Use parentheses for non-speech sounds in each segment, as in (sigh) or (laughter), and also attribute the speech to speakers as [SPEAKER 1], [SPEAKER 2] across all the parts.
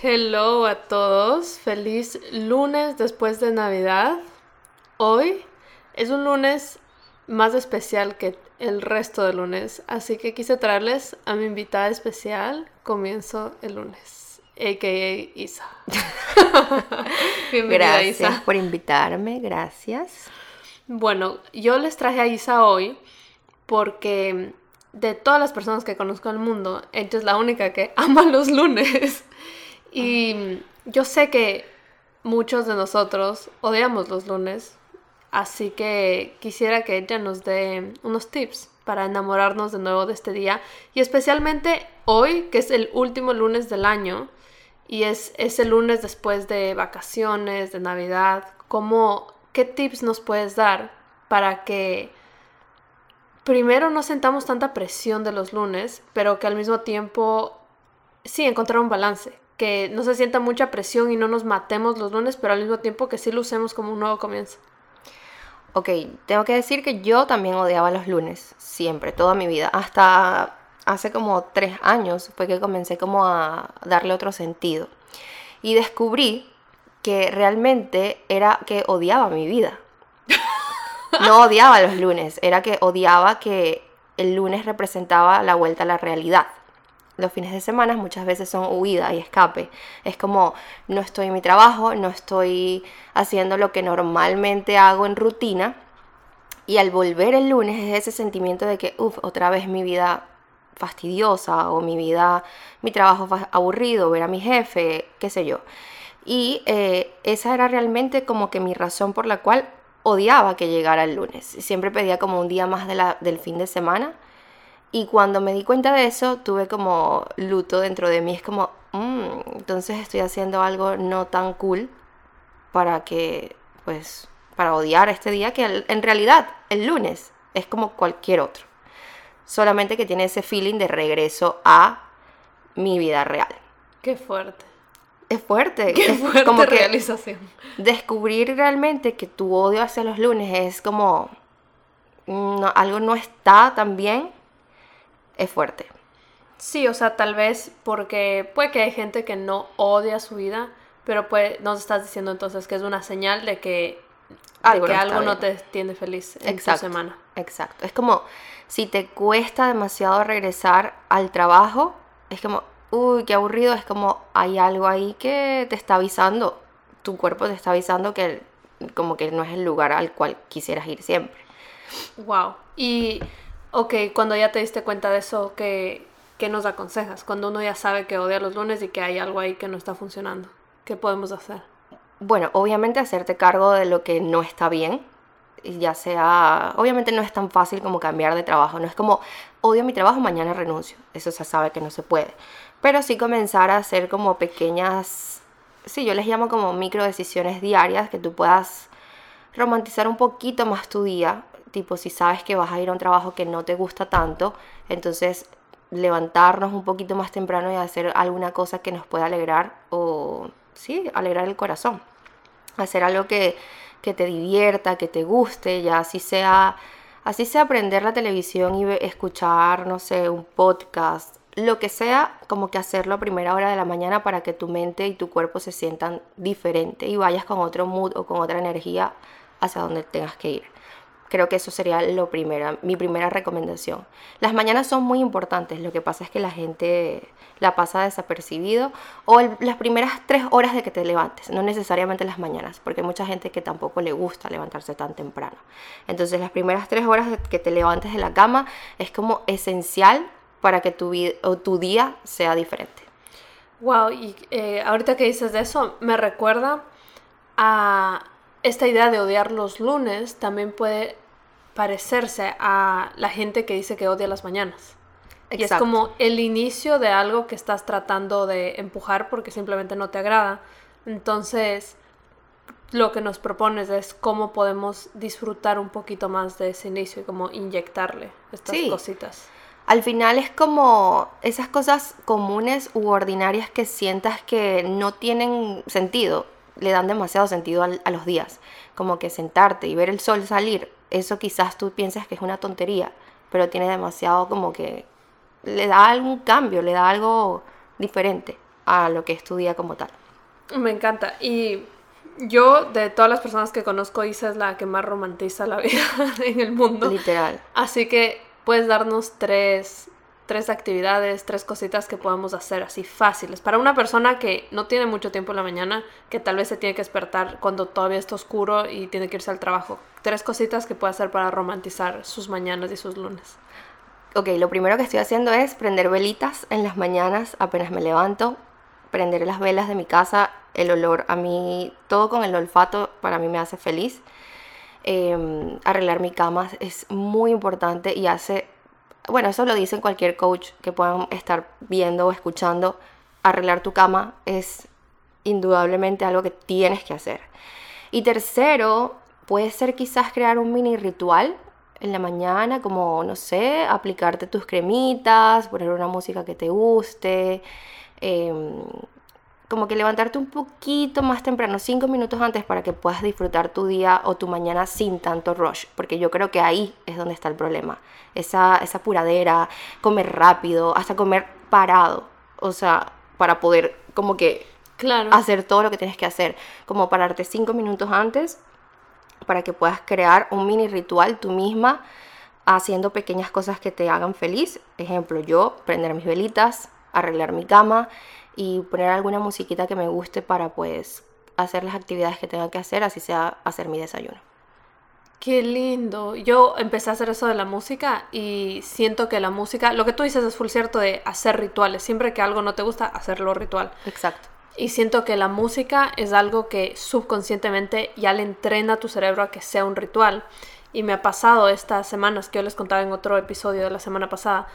[SPEAKER 1] Hello a todos, feliz lunes después de Navidad. Hoy es un lunes más especial que el resto de lunes, así que quise traerles a mi invitada especial. Comienzo el lunes, a.k.a. Isa. (laughs)
[SPEAKER 2] Bienvenida, gracias por invitarme, gracias.
[SPEAKER 1] Bueno, yo les traje a Isa hoy porque de todas las personas que conozco en el mundo, ella es la única que ama los lunes. Y yo sé que muchos de nosotros odiamos los lunes, así que quisiera que ella nos dé unos tips para enamorarnos de nuevo de este día y especialmente hoy, que es el último lunes del año y es ese lunes después de vacaciones, de Navidad, ¿cómo, ¿qué tips nos puedes dar para que primero no sentamos tanta presión de los lunes, pero que al mismo tiempo sí encontrar un balance? Que no se sienta mucha presión y no nos matemos los lunes, pero al mismo tiempo que sí lo usemos como un nuevo comienzo.
[SPEAKER 2] Ok, tengo que decir que yo también odiaba los lunes, siempre, toda mi vida. Hasta hace como tres años fue que comencé como a darle otro sentido. Y descubrí que realmente era que odiaba mi vida. (laughs) No odiaba los lunes, era que odiaba que el lunes representaba la vuelta a la realidad los fines de semana muchas veces son huida y escape. Es como no estoy en mi trabajo, no estoy haciendo lo que normalmente hago en rutina. Y al volver el lunes es ese sentimiento de que, uff, otra vez mi vida fastidiosa o mi vida, mi trabajo aburrido, ver a mi jefe, qué sé yo. Y eh, esa era realmente como que mi razón por la cual odiaba que llegara el lunes. Siempre pedía como un día más de la, del fin de semana y cuando me di cuenta de eso, tuve como luto dentro de mí. Es como, mm, entonces estoy haciendo algo no tan cool para que, pues, para odiar este día que en realidad el lunes es como cualquier otro. Solamente que tiene ese feeling de regreso a mi vida real.
[SPEAKER 1] Qué fuerte.
[SPEAKER 2] Es fuerte.
[SPEAKER 1] Qué fuerte como realización.
[SPEAKER 2] descubrir realmente que tu odio hacia los lunes es como mm, algo no está tan bien es fuerte.
[SPEAKER 1] Sí, o sea, tal vez porque puede que hay gente que no odia su vida, pero pues nos estás diciendo entonces que es una señal de que algo, que no, algo no te tiene feliz en exacto, tu semana.
[SPEAKER 2] Exacto. Es como si te cuesta demasiado regresar al trabajo, es como, uy, qué aburrido, es como hay algo ahí que te está avisando, tu cuerpo te está avisando que como que no es el lugar al cual quisieras ir siempre.
[SPEAKER 1] Wow. Y Ok, cuando ya te diste cuenta de eso, ¿qué, ¿qué, nos aconsejas? Cuando uno ya sabe que odia los lunes y que hay algo ahí que no está funcionando, ¿qué podemos hacer?
[SPEAKER 2] Bueno, obviamente hacerte cargo de lo que no está bien, ya sea, obviamente no es tan fácil como cambiar de trabajo, no es como odio mi trabajo, mañana renuncio, eso se sabe que no se puede, pero sí comenzar a hacer como pequeñas, sí, yo les llamo como micro decisiones diarias que tú puedas romantizar un poquito más tu día, tipo si sabes que vas a ir a un trabajo que no te gusta tanto, entonces levantarnos un poquito más temprano y hacer alguna cosa que nos pueda alegrar o sí, alegrar el corazón. Hacer algo que, que te divierta, que te guste, ya así sea, así sea aprender la televisión y escuchar, no sé, un podcast, lo que sea, como que hacerlo a primera hora de la mañana para que tu mente y tu cuerpo se sientan diferente y vayas con otro mood o con otra energía hacia donde tengas que ir. Creo que eso sería lo primero, mi primera recomendación. Las mañanas son muy importantes, lo que pasa es que la gente la pasa desapercibido o las primeras tres horas de que te levantes, no necesariamente las mañanas, porque hay mucha gente que tampoco le gusta levantarse tan temprano. Entonces las primeras tres horas de que te levantes de la cama es como esencial para que tu, vida, o tu día sea diferente.
[SPEAKER 1] Wow, y eh, ahorita que dices de eso, me recuerda a esta idea de odiar los lunes también puede parecerse a la gente que dice que odia las mañanas. Y es como el inicio de algo que estás tratando de empujar porque simplemente no te agrada. Entonces, lo que nos propones es cómo podemos disfrutar un poquito más de ese inicio y cómo inyectarle estas cositas.
[SPEAKER 2] Al final es como esas cosas comunes u ordinarias que sientas que no tienen sentido le dan demasiado sentido a, los días. Como que sentarte y ver el sol salir, eso quizás tú piensas que es una tontería, pero tiene demasiado como que le da algún cambio, le da algo diferente a lo que es tu día como tal.
[SPEAKER 1] Me encanta. Y yo, de todas las personas que conozco, Isa es la que más romantiza la (laughs) vida en el mundo.
[SPEAKER 2] Literal.
[SPEAKER 1] Así que puedes darnos tres, tres actividades, tres cositas que podamos hacer así fáciles. Para una persona que no tiene mucho tiempo en la mañana, que tal vez se tiene que despertar cuando todavía está oscuro y tiene que irse al trabajo. Tres cositas que puede hacer para romantizar sus mañanas y sus lunes.
[SPEAKER 2] Ok, lo primero que estoy haciendo es prender velitas en las mañanas apenas me levanto, prender las velas de mi casa, el olor a mí, todo con el olfato para mí me hace feliz. Em, arreglar mi cama es muy importante y hace, bueno, eso lo dice cualquier coach que puedan estar viendo o escuchando, arreglar tu cama es indudablemente algo que tienes que hacer. Y tercero, puede ser quizás crear un mini ritual en la mañana, como, no sé, aplicarte tus cremitas, poner una música que te guste, em, como que levantarte un poquito más temprano, cinco minutos antes, para que puedas disfrutar tu día o tu mañana sin tanto rush, porque yo creo que ahí es donde está el problema, esa, esa puradera, comer rápido, hasta comer parado, o sea, para poder como que
[SPEAKER 1] Claro.
[SPEAKER 2] hacer todo lo que tienes que hacer, como pararte cinco minutos antes para que puedas crear un mini ritual tú misma haciendo pequeñas cosas que te hagan feliz. Ejemplo, yo prender mis velitas, arreglar mi cama y poner alguna musiquita que me guste para pues hacer las actividades que tenga que hacer, así sea hacer mi desayuno.
[SPEAKER 1] Qué lindo. Yo empecé a hacer eso de la música y siento que la música, lo que tú dices es full cierto de hacer rituales. Siempre que algo no te gusta, hacerlo ritual.
[SPEAKER 2] Exacto.
[SPEAKER 1] Y siento que la música es algo que subconscientemente ya le entrena a tu cerebro a que sea un ritual. Y me ha pasado estas semanas que yo les contaba en otro episodio de la semana pasada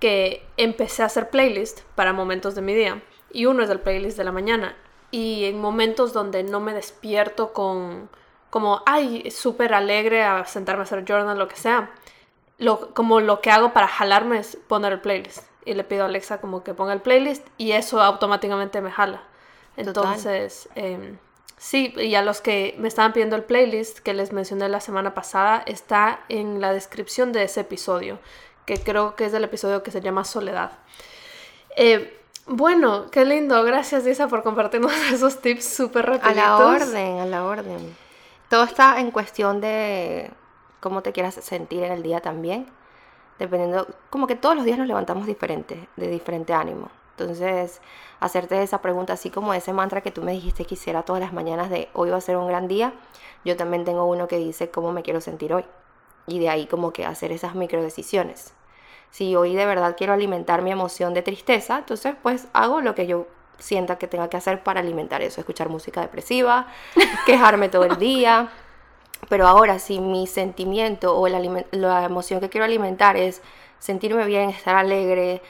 [SPEAKER 1] que empecé a hacer playlist para momentos de mi día. Y uno es el playlist de la mañana. Y en momentos donde no me despierto con como, ay, súper alegre a sentarme a hacer journal, lo que sea. Lo, como lo que hago para jalarme es poner el playlist. Y le pido a Alexa como que ponga el playlist y eso automáticamente me jala. Entonces, eh, sí, y a los que me estaban pidiendo el playlist que les mencioné la semana pasada, está en la descripción de ese episodio, que creo que es el episodio que se llama Soledad. Eh, bueno, qué lindo. Gracias, Lisa, por compartirnos (laughs) esos tips súper
[SPEAKER 2] A
[SPEAKER 1] rapiditos.
[SPEAKER 2] la orden, a la orden. Todo está en cuestión de cómo te quieras sentir en el día también. Dependiendo, como que todos los días nos levantamos diferentes, de diferente ánimo. Entonces, hacerte esa pregunta, así como ese mantra que tú me dijiste que hiciera todas las mañanas de hoy va a ser un gran día, yo también tengo uno que dice cómo me quiero sentir hoy. Y de ahí como que hacer esas micro decisiones. Si hoy de verdad quiero alimentar mi emoción de tristeza, entonces pues hago lo que yo sienta que tenga que hacer para alimentar eso, escuchar música depresiva, (laughs) quejarme todo el día. Pero ahora si mi sentimiento o el la emoción que quiero alimentar es sentirme bien, estar alegre,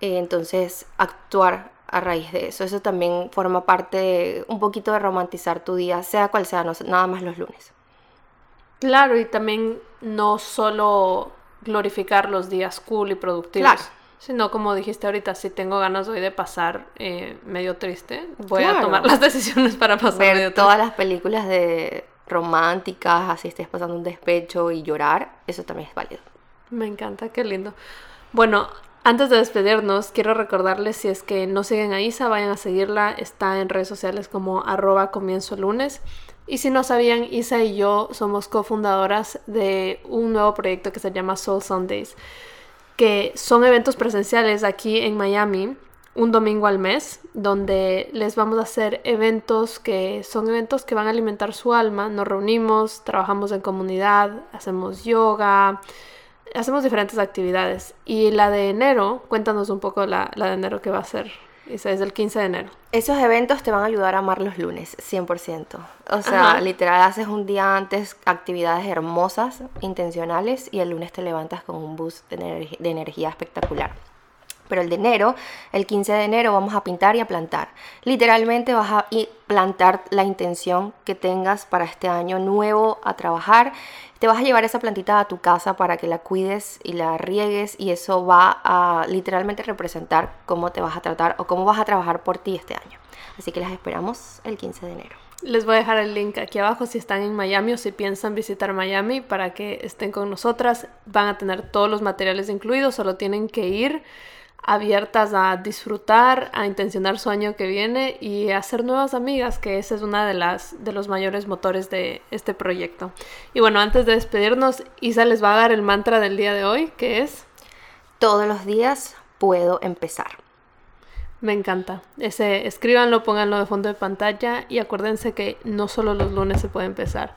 [SPEAKER 2] eh, entonces actuar a raíz de eso. Eso también forma parte de un poquito de romantizar tu día, sea cual sea, no, nada más los lunes.
[SPEAKER 1] Claro, y también no solo glorificar los días cool y productivos,
[SPEAKER 2] Claro.
[SPEAKER 1] sino como dijiste ahorita, si tengo ganas hoy de pasar eh, medio triste, voy a tomar (laughs) las decisiones para pasar medio triste.
[SPEAKER 2] todas las películas de románticas, así estés pasando un despecho y llorar, eso también es válido.
[SPEAKER 1] Me encanta, qué lindo. Bueno, antes de despedirnos, quiero recordarles si es que no siguen a Isa, vayan a seguirla. Está en redes sociales como arroba comienzo lunes. Y si no sabían, Isa y yo somos cofundadoras de un nuevo proyecto que se llama Soul Sundays, que son eventos presenciales aquí en Miami, un domingo al mes, donde les vamos a hacer eventos que son eventos que van a alimentar su alma. Nos reunimos, trabajamos en comunidad, hacemos yoga, hacemos diferentes actividades. Y la de enero, cuéntanos un poco la, la de enero que va a ser. Esa es el 15 de enero.
[SPEAKER 2] Esos eventos te van a ayudar a amar los lunes, 100%. O sea,
[SPEAKER 1] Ajá.
[SPEAKER 2] literal haces un día antes actividades hermosas, intencionales, y el lunes te levantas con un boost de, energi- de energía espectacular. Pero el de enero, el 15 de enero, vamos a pintar y a plantar. Literalmente vas a plantar la intención que tengas para este año nuevo a trabajar. Te vas a llevar esa plantita a tu casa para que la cuides y la riegues y eso va a literalmente representar cómo te vas a tratar o cómo vas a trabajar por ti este año. Así que las esperamos el 15 de enero.
[SPEAKER 1] Les voy a dejar el link aquí abajo si están en Miami o si piensan visitar Miami para que estén con nosotras. Van a tener todos los materiales incluidos, solo tienen que ir abiertas a disfrutar, a intencionar su año que viene y a hacer nuevas amigas, que ese es uno de, las, de los mayores motores de este proyecto. Y bueno, antes de despedirnos, Isa les va a dar el mantra del día de hoy, que es...
[SPEAKER 2] Todos los días puedo empezar.
[SPEAKER 1] Me encanta. Ese, escríbanlo, pónganlo de fondo de pantalla y acuérdense que no solo los lunes se puede empezar.